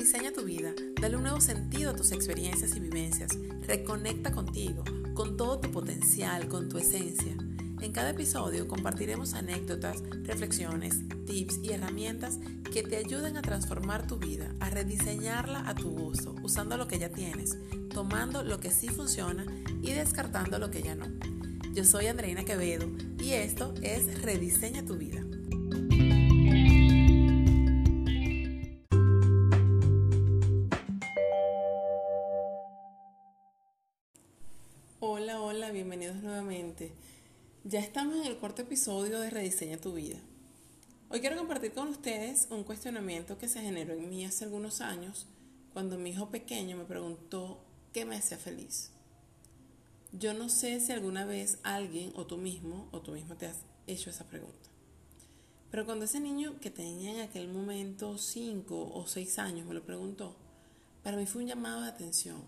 Rediseña tu vida, dale un nuevo sentido a tus experiencias y vivencias, reconecta contigo, con todo tu potencial, con tu esencia. En cada episodio compartiremos anécdotas, reflexiones, tips y herramientas que te ayuden a transformar tu vida, a rediseñarla a tu gusto, usando lo que ya tienes, tomando lo que sí funciona y descartando lo que ya no. Yo soy Andreina Quevedo y esto es Rediseña tu vida. Bienvenidos nuevamente. Ya estamos en el cuarto episodio de Rediseña tu vida. Hoy quiero compartir con ustedes un cuestionamiento que se generó en mí hace algunos años cuando mi hijo pequeño me preguntó qué me hacía feliz. Yo no sé si alguna vez alguien o tú mismo o tú mismo te has hecho esa pregunta. Pero cuando ese niño que tenía en aquel momento 5 o 6 años me lo preguntó, para mí fue un llamado de atención.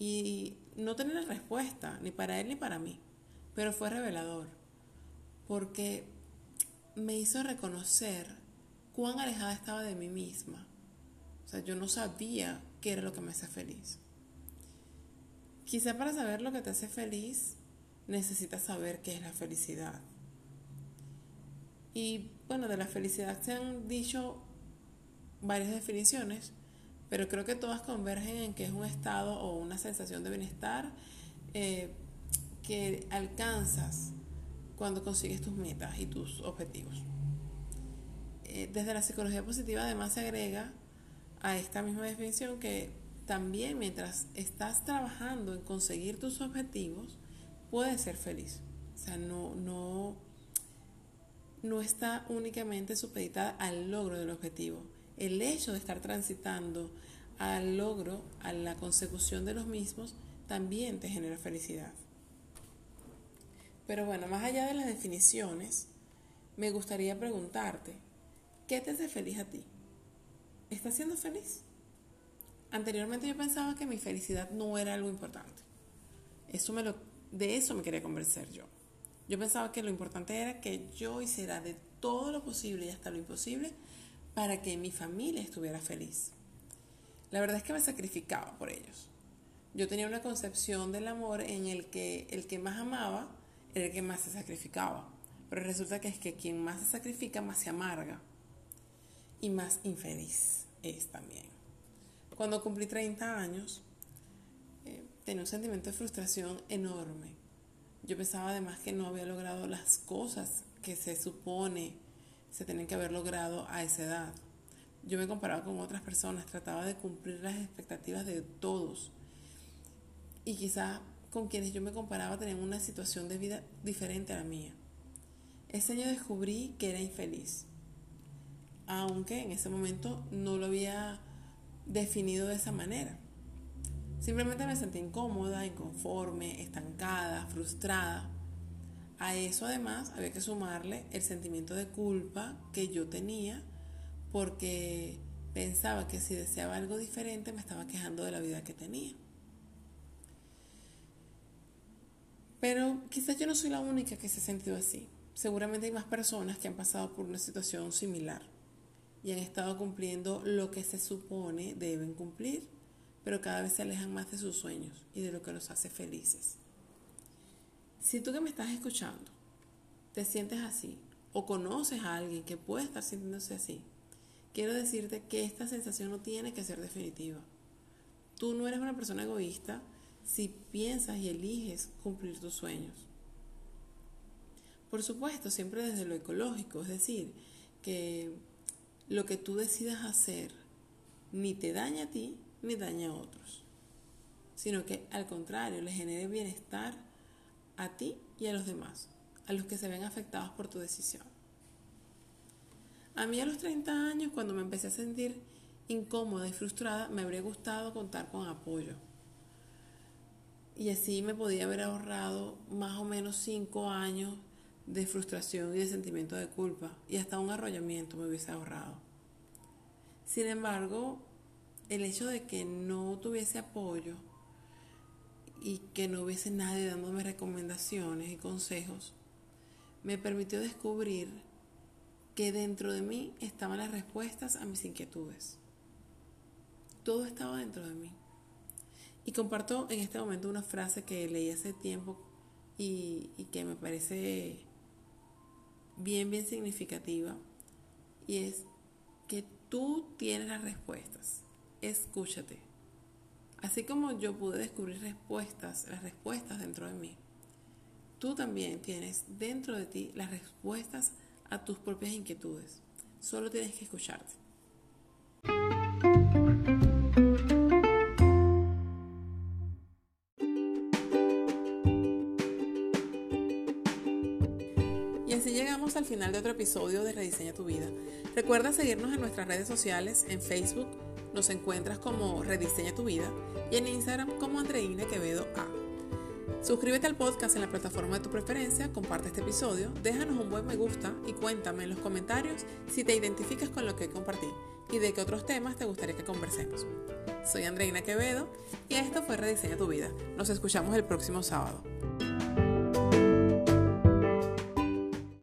Y no tenía respuesta, ni para él ni para mí, pero fue revelador, porque me hizo reconocer cuán alejada estaba de mí misma. O sea, yo no sabía qué era lo que me hacía feliz. Quizá para saber lo que te hace feliz, necesitas saber qué es la felicidad. Y bueno, de la felicidad se han dicho varias definiciones, pero creo que todas convergen en que es un estado o una sensación de bienestar eh, que alcanzas cuando consigues tus metas y tus objetivos. Eh, desde la psicología positiva además se agrega a esta misma definición que también mientras estás trabajando en conseguir tus objetivos, puedes ser feliz. O sea, no, no, no está únicamente supeditada al logro del objetivo. El hecho de estar transitando al logro, a la consecución de los mismos, también te genera felicidad. Pero bueno, más allá de las definiciones, me gustaría preguntarte, ¿qué te hace feliz a ti? ¿Estás siendo feliz? Anteriormente yo pensaba que mi felicidad no era algo importante. Eso me lo, de eso me quería convencer yo. Yo pensaba que lo importante era que yo hiciera de todo lo posible y hasta lo imposible para que mi familia estuviera feliz. La verdad es que me sacrificaba por ellos. Yo tenía una concepción del amor en el que el que más amaba era el que más se sacrificaba. Pero resulta que es que quien más se sacrifica más se amarga y más infeliz es también. Cuando cumplí 30 años, eh, tenía un sentimiento de frustración enorme. Yo pensaba además que no había logrado las cosas que se supone se tenían que haber logrado a esa edad. Yo me comparaba con otras personas, trataba de cumplir las expectativas de todos. Y quizá con quienes yo me comparaba tenían una situación de vida diferente a la mía. Ese año descubrí que era infeliz, aunque en ese momento no lo había definido de esa manera. Simplemente me sentí incómoda, inconforme, estancada, frustrada. A eso además había que sumarle el sentimiento de culpa que yo tenía porque pensaba que si deseaba algo diferente me estaba quejando de la vida que tenía. Pero quizás yo no soy la única que se ha sentido así. Seguramente hay más personas que han pasado por una situación similar y han estado cumpliendo lo que se supone deben cumplir, pero cada vez se alejan más de sus sueños y de lo que los hace felices. Si tú que me estás escuchando te sientes así o conoces a alguien que puede estar sintiéndose así, quiero decirte que esta sensación no tiene que ser definitiva. Tú no eres una persona egoísta si piensas y eliges cumplir tus sueños. Por supuesto, siempre desde lo ecológico, es decir, que lo que tú decidas hacer ni te daña a ti ni daña a otros, sino que al contrario le genere bienestar a ti y a los demás, a los que se ven afectados por tu decisión. A mí a los 30 años, cuando me empecé a sentir incómoda y frustrada, me habría gustado contar con apoyo. Y así me podía haber ahorrado más o menos 5 años de frustración y de sentimiento de culpa y hasta un arrollamiento me hubiese ahorrado. Sin embargo, el hecho de que no tuviese apoyo y que no hubiese nadie dándome recomendaciones y consejos, me permitió descubrir que dentro de mí estaban las respuestas a mis inquietudes. todo estaba dentro de mí. Y comparto en este momento una frase que leí hace tiempo y, y que me parece bien, bien significativa. Y es que tú tienes las respuestas. Escúchate. Así como yo pude descubrir respuestas, las respuestas dentro de mí, tú también tienes dentro de ti las respuestas a tus propias inquietudes. Solo tienes que escucharte. Y así llegamos al final de otro episodio de Rediseña tu vida. Recuerda seguirnos en nuestras redes sociales, en Facebook nos encuentras como Rediseña tu vida y en Instagram como Andreina Quevedo A. Suscríbete al podcast en la plataforma de tu preferencia, comparte este episodio, déjanos un buen me gusta y cuéntame en los comentarios si te identificas con lo que compartí y de qué otros temas te gustaría que conversemos. Soy Andreina Quevedo y esto fue Rediseña tu vida. Nos escuchamos el próximo sábado.